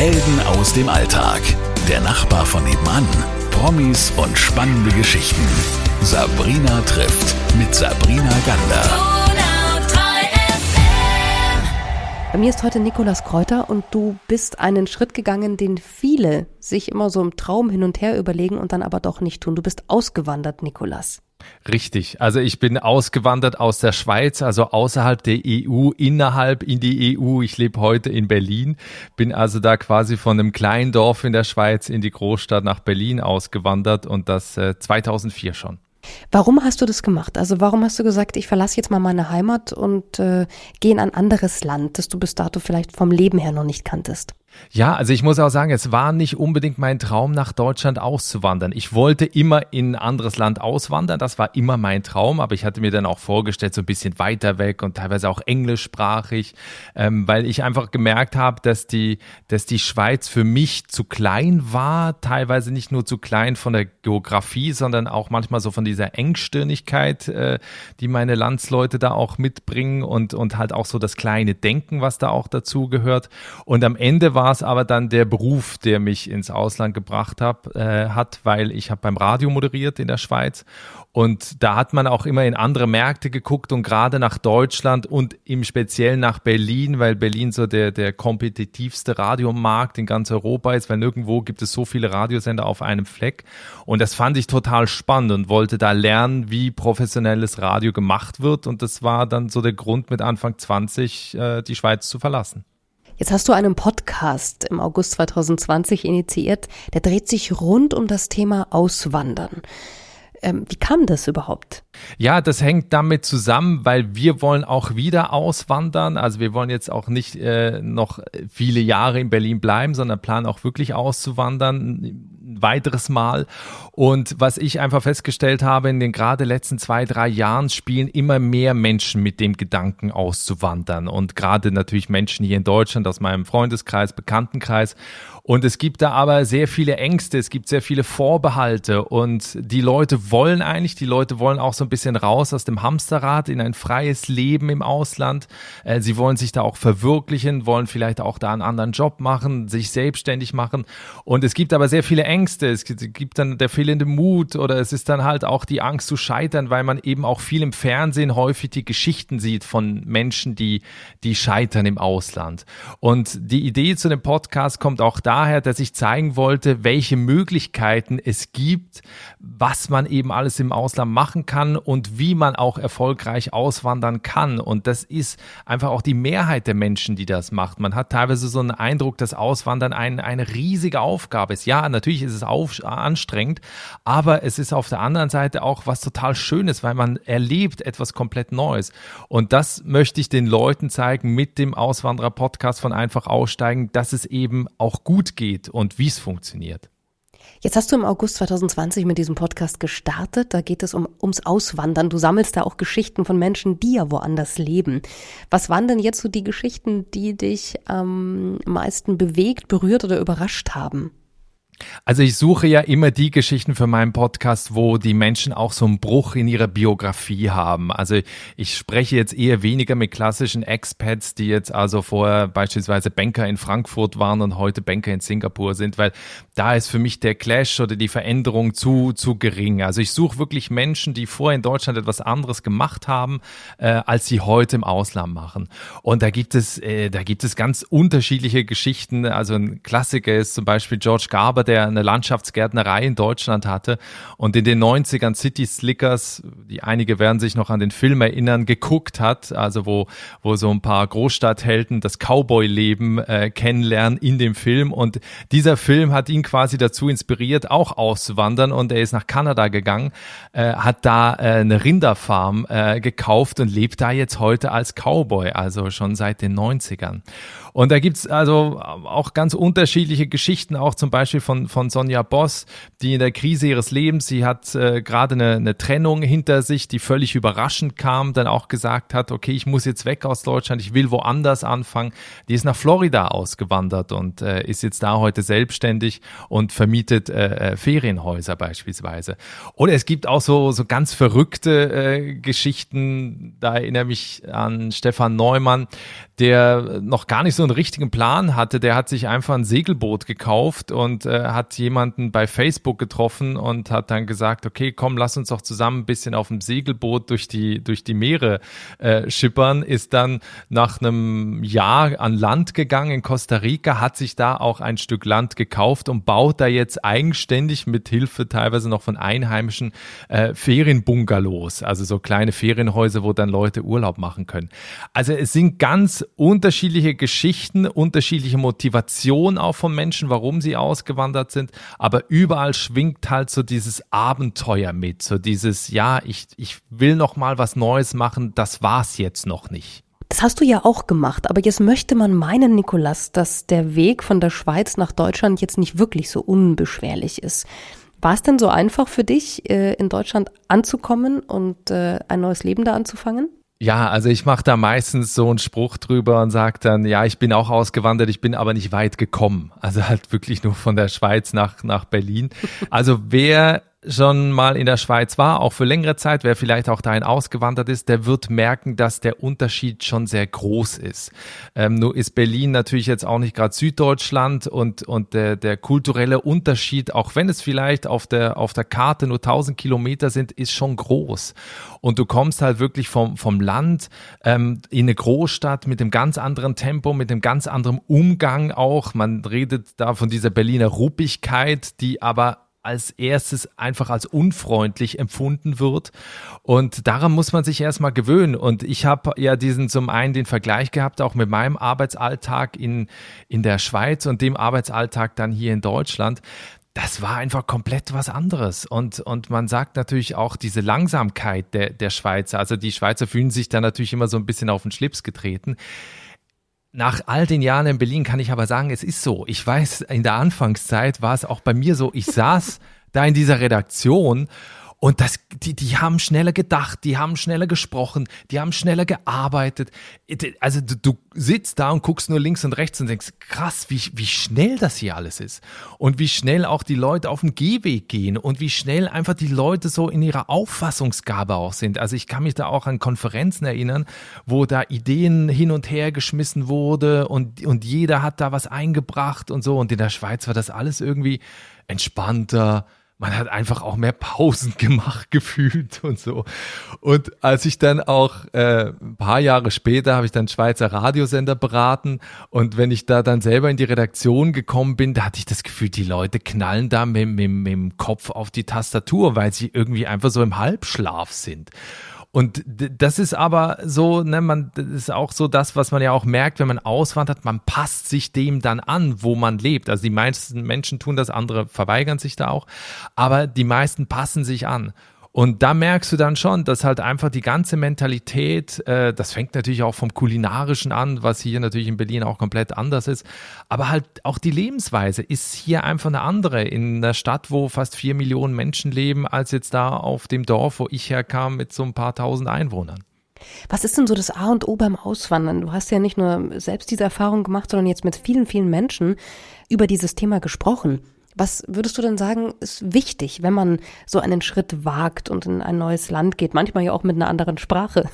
Helden aus dem Alltag. Der Nachbar von nebenan. Promis und spannende Geschichten. Sabrina trifft mit Sabrina Gander. Bei mir ist heute Nikolas Kräuter und du bist einen Schritt gegangen, den viele sich immer so im Traum hin und her überlegen und dann aber doch nicht tun. Du bist ausgewandert, Nikolas. Richtig. Also ich bin ausgewandert aus der Schweiz, also außerhalb der EU, innerhalb in die EU. Ich lebe heute in Berlin, bin also da quasi von einem kleinen Dorf in der Schweiz in die Großstadt nach Berlin ausgewandert und das äh, 2004 schon. Warum hast du das gemacht? Also warum hast du gesagt, ich verlasse jetzt mal meine Heimat und äh, gehe in ein anderes Land, das du bis dato vielleicht vom Leben her noch nicht kanntest? Ja, also ich muss auch sagen, es war nicht unbedingt mein Traum, nach Deutschland auszuwandern. Ich wollte immer in ein anderes Land auswandern, das war immer mein Traum, aber ich hatte mir dann auch vorgestellt, so ein bisschen weiter weg und teilweise auch englischsprachig, ähm, weil ich einfach gemerkt habe, dass die, dass die Schweiz für mich zu klein war, teilweise nicht nur zu klein von der Geografie, sondern auch manchmal so von dieser Engstirnigkeit, äh, die meine Landsleute da auch mitbringen und, und halt auch so das kleine Denken, was da auch dazu gehört. Und am Ende war war es aber dann der Beruf, der mich ins Ausland gebracht hab, äh, hat, weil ich habe beim Radio moderiert in der Schweiz und da hat man auch immer in andere Märkte geguckt und gerade nach Deutschland und im Speziellen nach Berlin, weil Berlin so der, der kompetitivste Radiomarkt in ganz Europa ist, weil nirgendwo gibt es so viele Radiosender auf einem Fleck. Und das fand ich total spannend und wollte da lernen, wie professionelles Radio gemacht wird. Und das war dann so der Grund, mit Anfang 20 äh, die Schweiz zu verlassen. Jetzt hast du einen Podcast im August 2020 initiiert, der dreht sich rund um das Thema Auswandern. Ähm, wie kam das überhaupt? Ja, das hängt damit zusammen, weil wir wollen auch wieder auswandern. Also wir wollen jetzt auch nicht äh, noch viele Jahre in Berlin bleiben, sondern planen auch wirklich auszuwandern, ein weiteres Mal. Und was ich einfach festgestellt habe, in den gerade letzten zwei, drei Jahren spielen immer mehr Menschen mit dem Gedanken auszuwandern. Und gerade natürlich Menschen hier in Deutschland aus meinem Freundeskreis, Bekanntenkreis. Und es gibt da aber sehr viele Ängste, es gibt sehr viele Vorbehalte und die Leute wollen eigentlich, die Leute wollen auch so ein bisschen raus aus dem Hamsterrad in ein freies Leben im Ausland. Äh, sie wollen sich da auch verwirklichen, wollen vielleicht auch da einen anderen Job machen, sich selbstständig machen. Und es gibt aber sehr viele Ängste. Es gibt dann der fehlende Mut oder es ist dann halt auch die Angst zu scheitern, weil man eben auch viel im Fernsehen häufig die Geschichten sieht von Menschen, die, die scheitern im Ausland. Und die Idee zu dem Podcast kommt auch da, daher, dass ich zeigen wollte, welche Möglichkeiten es gibt, was man eben alles im Ausland machen kann und wie man auch erfolgreich auswandern kann. Und das ist einfach auch die Mehrheit der Menschen, die das macht. Man hat teilweise so einen Eindruck, dass Auswandern ein, eine riesige Aufgabe ist. Ja, natürlich ist es auf, anstrengend, aber es ist auf der anderen Seite auch was total Schönes, weil man erlebt etwas komplett Neues. Und das möchte ich den Leuten zeigen mit dem Auswanderer-Podcast von Einfach aussteigen, dass es eben auch gut geht und wie es funktioniert. Jetzt hast du im August 2020 mit diesem Podcast gestartet. Da geht es um, ums Auswandern. Du sammelst da auch Geschichten von Menschen, die ja woanders leben. Was waren denn jetzt so die Geschichten, die dich am meisten bewegt, berührt oder überrascht haben? Also ich suche ja immer die Geschichten für meinen Podcast, wo die Menschen auch so einen Bruch in ihrer Biografie haben. Also ich spreche jetzt eher weniger mit klassischen Expats, die jetzt also vorher beispielsweise Banker in Frankfurt waren und heute Banker in Singapur sind, weil da ist für mich der Clash oder die Veränderung zu, zu gering. Also ich suche wirklich Menschen, die vorher in Deutschland etwas anderes gemacht haben, äh, als sie heute im Ausland machen. Und da gibt es, äh, da gibt es ganz unterschiedliche Geschichten. Also ein Klassiker ist zum Beispiel George Garber, der eine Landschaftsgärtnerei in Deutschland hatte und in den 90ern City Slickers, die einige werden sich noch an den Film erinnern, geguckt hat, also wo, wo so ein paar Großstadthelden das Cowboy-Leben äh, kennenlernen in dem Film und dieser Film hat ihn quasi dazu inspiriert, auch auszuwandern und er ist nach Kanada gegangen, äh, hat da äh, eine Rinderfarm äh, gekauft und lebt da jetzt heute als Cowboy, also schon seit den 90ern. Und da gibt's also auch ganz unterschiedliche Geschichten, auch zum Beispiel von von, Sonja Boss, die in der Krise ihres Lebens, sie hat äh, gerade eine, eine Trennung hinter sich, die völlig überraschend kam, dann auch gesagt hat, okay, ich muss jetzt weg aus Deutschland, ich will woanders anfangen. Die ist nach Florida ausgewandert und äh, ist jetzt da heute selbstständig und vermietet äh, äh Ferienhäuser beispielsweise. Oder es gibt auch so, so ganz verrückte äh, Geschichten, da erinnere mich an Stefan Neumann, der noch gar nicht so einen richtigen Plan hatte. Der hat sich einfach ein Segelboot gekauft und äh, hat jemanden bei Facebook getroffen und hat dann gesagt, okay, komm, lass uns doch zusammen ein bisschen auf dem Segelboot durch die, durch die Meere äh, schippern, ist dann nach einem Jahr an Land gegangen in Costa Rica, hat sich da auch ein Stück Land gekauft und baut da jetzt eigenständig mit Hilfe teilweise noch von Einheimischen äh, Ferienbungalows, also so kleine Ferienhäuser, wo dann Leute Urlaub machen können. Also es sind ganz unterschiedliche Geschichten, unterschiedliche Motivationen auch von Menschen, warum sie ausgewandert sind, aber überall schwingt halt so dieses Abenteuer mit, so dieses, ja, ich, ich will noch mal was Neues machen, das war's jetzt noch nicht. Das hast du ja auch gemacht, aber jetzt möchte man meinen, Nikolas, dass der Weg von der Schweiz nach Deutschland jetzt nicht wirklich so unbeschwerlich ist. War es denn so einfach für dich, äh, in Deutschland anzukommen und äh, ein neues Leben da anzufangen? Ja, also ich mache da meistens so einen Spruch drüber und sage dann, ja, ich bin auch ausgewandert, ich bin aber nicht weit gekommen. Also halt wirklich nur von der Schweiz nach, nach Berlin. Also wer schon mal in der Schweiz war, auch für längere Zeit, wer vielleicht auch dahin ausgewandert ist, der wird merken, dass der Unterschied schon sehr groß ist. Ähm, nur ist Berlin natürlich jetzt auch nicht gerade Süddeutschland und, und der, der kulturelle Unterschied, auch wenn es vielleicht auf der, auf der Karte nur 1000 Kilometer sind, ist schon groß. Und du kommst halt wirklich vom, vom Land ähm, in eine Großstadt mit einem ganz anderen Tempo, mit einem ganz anderen Umgang auch. Man redet da von dieser Berliner Ruppigkeit, die aber als erstes einfach als unfreundlich empfunden wird. Und daran muss man sich erstmal gewöhnen. Und ich habe ja diesen zum einen den Vergleich gehabt, auch mit meinem Arbeitsalltag in, in der Schweiz und dem Arbeitsalltag dann hier in Deutschland. Das war einfach komplett was anderes. Und, und man sagt natürlich auch diese Langsamkeit der, der Schweizer. Also die Schweizer fühlen sich da natürlich immer so ein bisschen auf den Schlips getreten. Nach all den Jahren in Berlin kann ich aber sagen, es ist so. Ich weiß, in der Anfangszeit war es auch bei mir so, ich saß da in dieser Redaktion und das, die, die haben schneller gedacht, die haben schneller gesprochen, die haben schneller gearbeitet. Also du, du sitzt da und guckst nur links und rechts und denkst, krass, wie, wie schnell das hier alles ist. Und wie schnell auch die Leute auf dem Gehweg gehen und wie schnell einfach die Leute so in ihrer Auffassungsgabe auch sind. Also ich kann mich da auch an Konferenzen erinnern, wo da Ideen hin und her geschmissen wurde und, und jeder hat da was eingebracht und so. Und in der Schweiz war das alles irgendwie entspannter, man hat einfach auch mehr Pausen gemacht gefühlt und so. Und als ich dann auch äh, ein paar Jahre später habe ich dann Schweizer Radiosender beraten und wenn ich da dann selber in die Redaktion gekommen bin, da hatte ich das Gefühl, die Leute knallen da mit, mit, mit dem Kopf auf die Tastatur, weil sie irgendwie einfach so im Halbschlaf sind. Und das ist aber so, ne, man, das ist auch so das, was man ja auch merkt, wenn man auswandert, man passt sich dem dann an, wo man lebt. Also die meisten Menschen tun das, andere verweigern sich da auch, aber die meisten passen sich an. Und da merkst du dann schon, dass halt einfach die ganze Mentalität, äh, das fängt natürlich auch vom Kulinarischen an, was hier natürlich in Berlin auch komplett anders ist, aber halt auch die Lebensweise ist hier einfach eine andere in einer Stadt, wo fast vier Millionen Menschen leben, als jetzt da auf dem Dorf, wo ich herkam mit so ein paar tausend Einwohnern. Was ist denn so das A und O beim Auswandern? Du hast ja nicht nur selbst diese Erfahrung gemacht, sondern jetzt mit vielen, vielen Menschen über dieses Thema gesprochen. Was würdest du denn sagen, ist wichtig, wenn man so einen Schritt wagt und in ein neues Land geht? Manchmal ja auch mit einer anderen Sprache.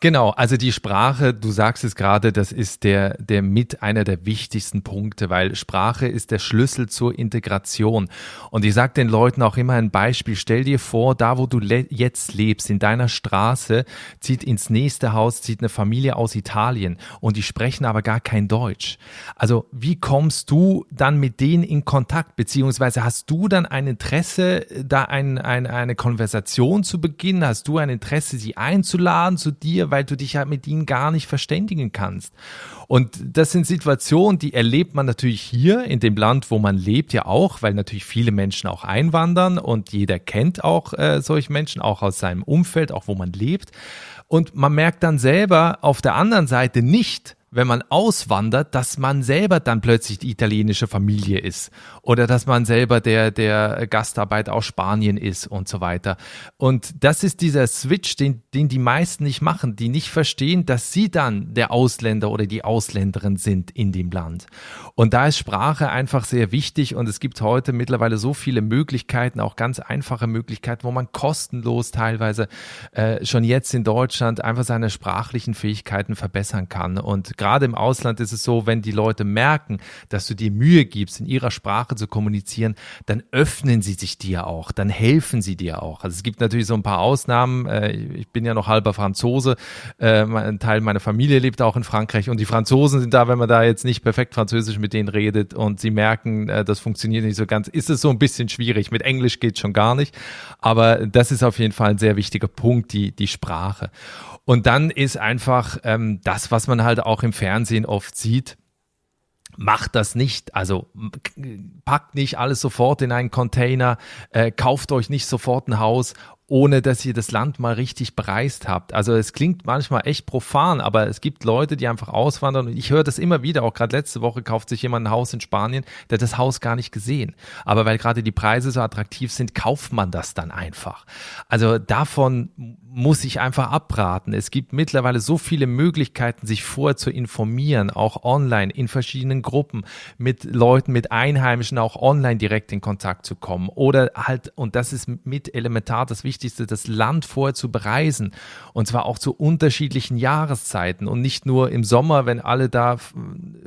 Genau, also die Sprache, du sagst es gerade, das ist der, der mit einer der wichtigsten Punkte, weil Sprache ist der Schlüssel zur Integration. Und ich sage den Leuten auch immer ein Beispiel. Stell dir vor, da wo du jetzt lebst, in deiner Straße, zieht ins nächste Haus, zieht eine Familie aus Italien und die sprechen aber gar kein Deutsch. Also wie kommst du dann mit denen in Kontakt? Beziehungsweise hast du dann ein Interesse, da ein, ein, eine Konversation zu beginnen? Hast du ein Interesse, sie einzuladen zu dir, weil du dich halt mit ihnen gar nicht verständigen kannst. Und das sind Situationen, die erlebt man natürlich hier in dem Land, wo man lebt, ja auch, weil natürlich viele Menschen auch einwandern und jeder kennt auch äh, solche Menschen, auch aus seinem Umfeld, auch wo man lebt. Und man merkt dann selber auf der anderen Seite nicht, wenn man auswandert, dass man selber dann plötzlich die italienische Familie ist oder dass man selber der, der Gastarbeit aus Spanien ist und so weiter. Und das ist dieser Switch, den, den die meisten nicht machen, die nicht verstehen, dass sie dann der Ausländer oder die Ausländerin sind in dem Land. Und da ist Sprache einfach sehr wichtig und es gibt heute mittlerweile so viele Möglichkeiten, auch ganz einfache Möglichkeiten, wo man kostenlos teilweise äh, schon jetzt in Deutschland einfach seine sprachlichen Fähigkeiten verbessern kann. Und gerade im Ausland ist es so, wenn die Leute merken, dass du dir Mühe gibst, in ihrer Sprache zu kommunizieren, dann öffnen sie sich dir auch, dann helfen sie dir auch. Also es gibt natürlich so ein paar Ausnahmen. Äh, ich bin ja noch halber Franzose. Äh, ein Teil meiner Familie lebt auch in Frankreich und die Franzosen sind da, wenn man da jetzt nicht perfekt Französisch mit denen redet und sie merken, äh, das funktioniert nicht so ganz, ist es so ein bisschen schwierig. Mit Englisch geht schon gar nicht. Aber das ist auf jeden Fall ein sehr wichtiger Punkt, die, die Sprache. Und dann ist einfach ähm, das, was man halt auch im Fernsehen oft sieht, macht das nicht. Also packt nicht alles sofort in einen Container, äh, kauft euch nicht sofort ein Haus ohne dass ihr das Land mal richtig bereist habt. Also es klingt manchmal echt profan, aber es gibt Leute, die einfach auswandern und ich höre das immer wieder, auch gerade letzte Woche kauft sich jemand ein Haus in Spanien, der hat das Haus gar nicht gesehen. Aber weil gerade die Preise so attraktiv sind, kauft man das dann einfach. Also davon muss ich einfach abraten. Es gibt mittlerweile so viele Möglichkeiten, sich vorher zu informieren, auch online, in verschiedenen Gruppen, mit Leuten, mit Einheimischen auch online direkt in Kontakt zu kommen. Oder halt, und das ist mit elementar das Wichtigste, das Land vorher zu bereisen. Und zwar auch zu unterschiedlichen Jahreszeiten und nicht nur im Sommer, wenn alle da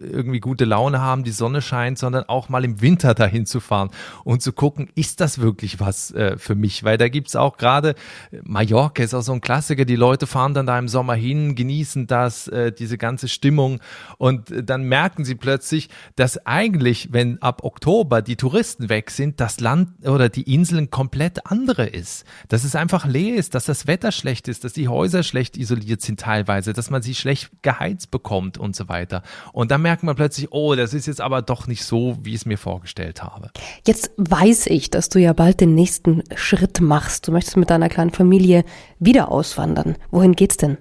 irgendwie gute Laune haben, die Sonne scheint, sondern auch mal im Winter dahin zu fahren und zu gucken, ist das wirklich was äh, für mich? Weil da gibt's auch gerade, Mallorca ist auch so ein Klassiker, die Leute fahren dann da im Sommer hin, genießen das, äh, diese ganze Stimmung und äh, dann merken sie plötzlich, dass eigentlich, wenn ab Oktober die Touristen weg sind, das Land oder die Inseln komplett andere ist. Dass es einfach leer ist, dass das Wetter schlecht ist, dass die Häuser schlecht isoliert sind teilweise, dass man sie schlecht geheizt bekommt und so weiter. Und dann merkt man plötzlich, oh, das ist jetzt aber doch nicht so, wie ich es mir vorgestellt habe. Jetzt weiß ich, dass du ja bald den nächsten Schritt machst. Du möchtest mit deiner kleinen Familie wieder auswandern. Wohin geht's denn?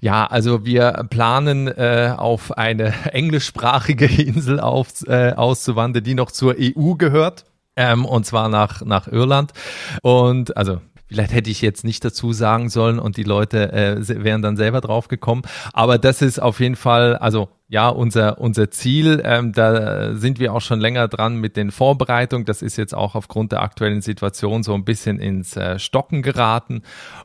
Ja, also wir planen äh, auf eine englischsprachige Insel auf, äh, auszuwandern, die noch zur EU gehört. Ähm, und zwar nach, nach Irland. Und also Vielleicht hätte ich jetzt nicht dazu sagen sollen und die Leute äh, wären dann selber drauf gekommen. Aber das ist auf jeden Fall, also ja, unser, unser Ziel. Ähm, da sind wir auch schon länger dran mit den Vorbereitungen. Das ist jetzt auch aufgrund der aktuellen Situation so ein bisschen ins äh, Stocken geraten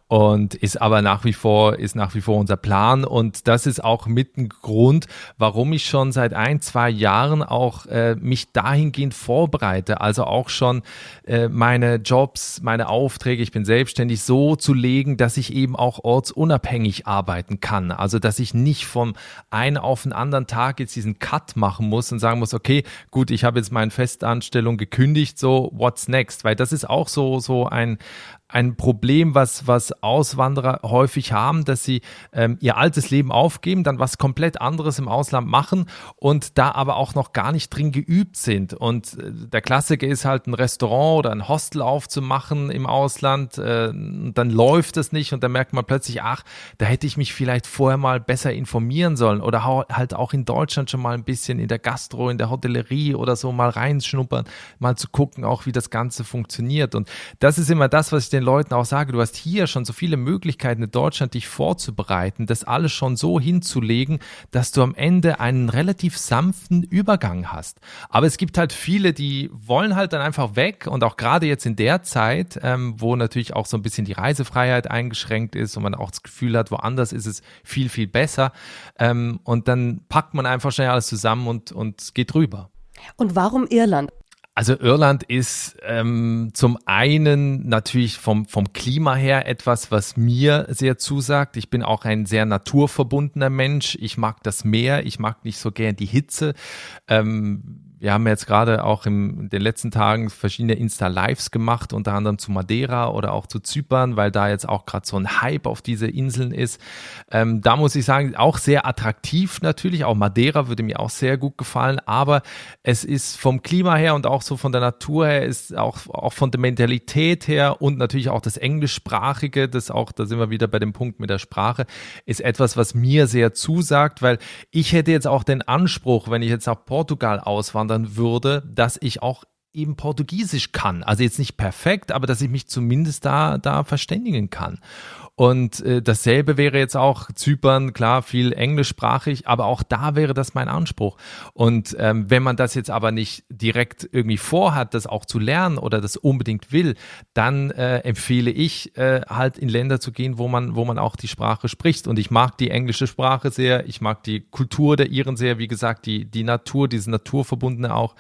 und ist aber nach wie vor, ist nach wie vor unser Plan. Und das ist auch mit ein Grund, warum ich schon seit ein, zwei Jahren auch äh, mich dahingehend vorbereite. Also auch schon äh, meine Jobs, meine Aufträge, ich bin selbstständig so zu legen, dass ich eben auch ortsunabhängig arbeiten kann. Also dass ich nicht vom einen auf den anderen anderen Tag jetzt diesen Cut machen muss und sagen muss, okay, gut, ich habe jetzt meine Festanstellung gekündigt, so what's next? Weil das ist auch so so ein ein Problem, was, was Auswanderer häufig haben, dass sie ähm, ihr altes Leben aufgeben, dann was komplett anderes im Ausland machen und da aber auch noch gar nicht drin geübt sind. Und äh, der Klassiker ist halt ein Restaurant oder ein Hostel aufzumachen im Ausland, äh, dann läuft es nicht und dann merkt man plötzlich, ach, da hätte ich mich vielleicht vorher mal besser informieren sollen oder halt auch in Deutschland schon mal ein bisschen in der Gastro, in der Hotellerie oder so mal reinschnuppern, mal zu gucken, auch wie das Ganze funktioniert. Und das ist immer das, was ich den Leuten auch sage, du hast hier schon so viele Möglichkeiten in Deutschland, dich vorzubereiten, das alles schon so hinzulegen, dass du am Ende einen relativ sanften Übergang hast. Aber es gibt halt viele, die wollen halt dann einfach weg und auch gerade jetzt in der Zeit, ähm, wo natürlich auch so ein bisschen die Reisefreiheit eingeschränkt ist und man auch das Gefühl hat, woanders ist es viel, viel besser. Ähm, und dann packt man einfach schnell alles zusammen und, und geht rüber. Und warum Irland? Also Irland ist ähm, zum einen natürlich vom, vom Klima her etwas, was mir sehr zusagt. Ich bin auch ein sehr naturverbundener Mensch. Ich mag das Meer, ich mag nicht so gern die Hitze. Ähm, wir haben jetzt gerade auch in den letzten Tagen verschiedene Insta-Lives gemacht, unter anderem zu Madeira oder auch zu Zypern, weil da jetzt auch gerade so ein Hype auf diese Inseln ist. Ähm, da muss ich sagen, auch sehr attraktiv natürlich. Auch Madeira würde mir auch sehr gut gefallen, aber es ist vom Klima her und auch so von der Natur her, ist auch, auch von der Mentalität her und natürlich auch das Englischsprachige, das auch, da sind wir wieder bei dem Punkt mit der Sprache, ist etwas, was mir sehr zusagt, weil ich hätte jetzt auch den Anspruch, wenn ich jetzt nach Portugal auswandern würde, dass ich auch eben Portugiesisch kann. Also jetzt nicht perfekt, aber dass ich mich zumindest da, da verständigen kann. Und äh, dasselbe wäre jetzt auch Zypern, klar, viel englischsprachig, aber auch da wäre das mein Anspruch. Und ähm, wenn man das jetzt aber nicht direkt irgendwie vorhat, das auch zu lernen oder das unbedingt will, dann äh, empfehle ich äh, halt in Länder zu gehen, wo man, wo man auch die Sprache spricht. Und ich mag die englische Sprache sehr, ich mag die Kultur der Iren sehr, wie gesagt, die, die Natur, dieses Naturverbundene auch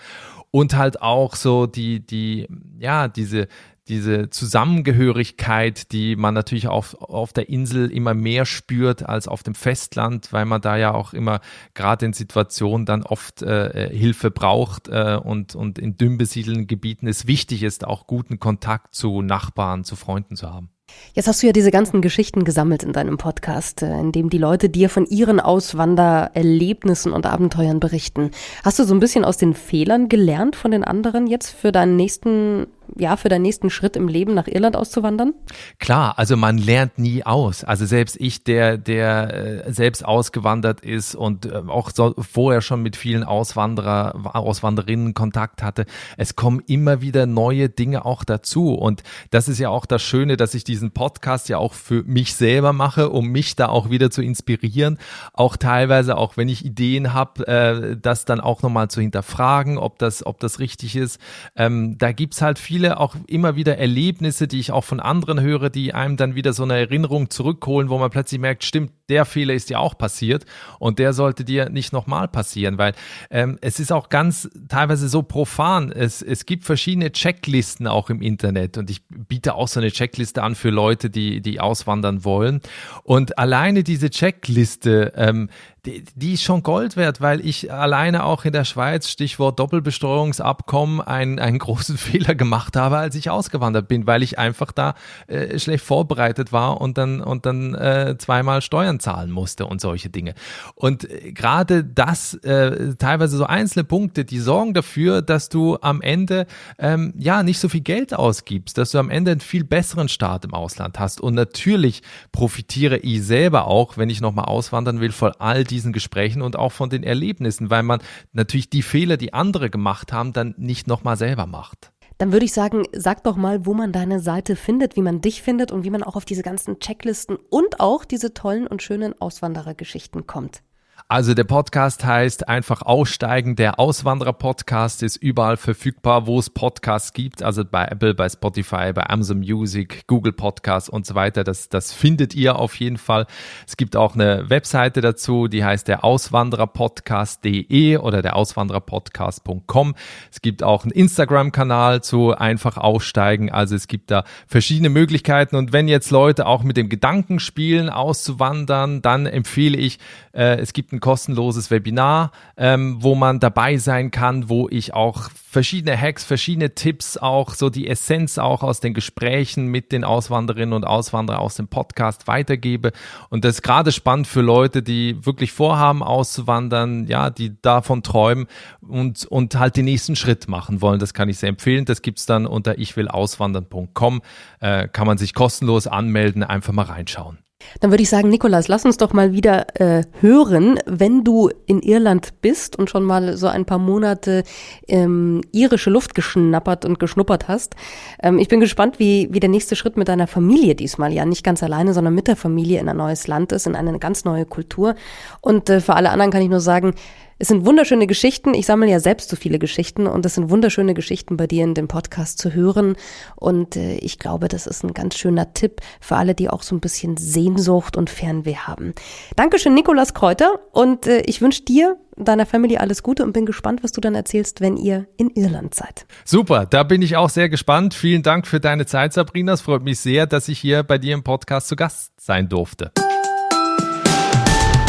und halt auch so die, die, ja, diese, diese Zusammengehörigkeit, die man natürlich auf, auf der Insel immer mehr spürt als auf dem Festland, weil man da ja auch immer gerade in Situationen dann oft äh, Hilfe braucht äh, und, und in dünn besiedelten Gebieten es wichtig ist, auch guten Kontakt zu Nachbarn, zu Freunden zu haben. Jetzt hast du ja diese ganzen Geschichten gesammelt in deinem Podcast, äh, in dem die Leute dir von ihren Auswandererlebnissen und Abenteuern berichten. Hast du so ein bisschen aus den Fehlern gelernt von den anderen jetzt für deinen nächsten ja, für deinen nächsten Schritt im Leben nach Irland auszuwandern? Klar, also man lernt nie aus. Also selbst ich, der, der äh, selbst ausgewandert ist und äh, auch so, vorher schon mit vielen Auswanderer, Auswanderinnen Kontakt hatte, es kommen immer wieder neue Dinge auch dazu. Und das ist ja auch das Schöne, dass ich diesen Podcast ja auch für mich selber mache, um mich da auch wieder zu inspirieren. Auch teilweise, auch wenn ich Ideen habe, äh, das dann auch nochmal zu hinterfragen, ob das, ob das richtig ist. Ähm, da gibt's halt viele viele auch immer wieder Erlebnisse, die ich auch von anderen höre, die einem dann wieder so eine Erinnerung zurückholen, wo man plötzlich merkt, stimmt, der Fehler ist dir auch passiert und der sollte dir nicht nochmal passieren, weil ähm, es ist auch ganz teilweise so profan. Es, es gibt verschiedene Checklisten auch im Internet und ich biete auch so eine Checkliste an für Leute, die, die auswandern wollen. Und alleine diese Checkliste, ähm, die, die ist schon Gold wert, weil ich alleine auch in der Schweiz, Stichwort Doppelbesteuerungsabkommen, einen, einen großen Fehler gemacht habe, als ich ausgewandert bin, weil ich einfach da äh, schlecht vorbereitet war und dann, und dann äh, zweimal Steuern zahlen musste und solche Dinge. Und äh, gerade das, äh, teilweise so einzelne Punkte, die sorgen dafür, dass du am Ende ähm, ja nicht so viel Geld ausgibst, dass du am Ende einen viel besseren Start im Ausland hast. Und natürlich profitiere ich selber auch, wenn ich nochmal auswandern will, von all die diesen Gesprächen und auch von den Erlebnissen, weil man natürlich die Fehler, die andere gemacht haben, dann nicht nochmal selber macht. Dann würde ich sagen, sag doch mal, wo man deine Seite findet, wie man dich findet und wie man auch auf diese ganzen Checklisten und auch diese tollen und schönen Auswanderergeschichten kommt. Also der Podcast heißt einfach Aussteigen. Der Auswanderer-Podcast ist überall verfügbar, wo es Podcasts gibt. Also bei Apple, bei Spotify, bei Amazon Music, Google Podcasts und so weiter. Das, das findet ihr auf jeden Fall. Es gibt auch eine Webseite dazu, die heißt der Auswandererpodcast.de oder der Auswandererpodcast.com. Es gibt auch einen Instagram-Kanal zu einfach aussteigen. Also es gibt da verschiedene Möglichkeiten. Und wenn jetzt Leute auch mit dem Gedanken spielen, auszuwandern, dann empfehle ich, äh, es gibt ein kostenloses Webinar, ähm, wo man dabei sein kann, wo ich auch verschiedene Hacks, verschiedene Tipps, auch so die Essenz auch aus den Gesprächen mit den Auswanderinnen und Auswanderern aus dem Podcast weitergebe. Und das ist gerade spannend für Leute, die wirklich vorhaben auszuwandern, ja, die davon träumen und, und halt den nächsten Schritt machen wollen. Das kann ich sehr empfehlen. Das gibt's dann unter ichwillauswandern.com. Äh, kann man sich kostenlos anmelden, einfach mal reinschauen. Dann würde ich sagen, Nikolas, lass uns doch mal wieder äh, hören, wenn du in Irland bist und schon mal so ein paar Monate ähm, irische Luft geschnappert und geschnuppert hast. Ähm, ich bin gespannt, wie, wie der nächste Schritt mit deiner Familie diesmal, ja nicht ganz alleine, sondern mit der Familie in ein neues Land ist, in eine ganz neue Kultur. Und äh, für alle anderen kann ich nur sagen, es sind wunderschöne Geschichten. Ich sammle ja selbst so viele Geschichten und es sind wunderschöne Geschichten bei dir in dem Podcast zu hören. Und äh, ich glaube, das ist ein ganz schöner Tipp für alle, die auch so ein bisschen Sehnsucht und Fernweh haben. Dankeschön, Nikolas Kräuter. Und äh, ich wünsche dir, deiner Familie alles Gute und bin gespannt, was du dann erzählst, wenn ihr in Irland seid. Super, da bin ich auch sehr gespannt. Vielen Dank für deine Zeit, Sabrina. Es freut mich sehr, dass ich hier bei dir im Podcast zu Gast sein durfte.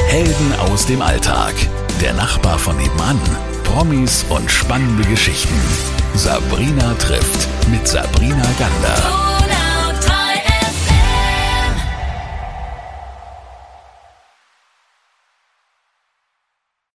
Helden aus dem Alltag. Der Nachbar von nebenan. Promis und spannende Geschichten. Sabrina trifft mit Sabrina Gander.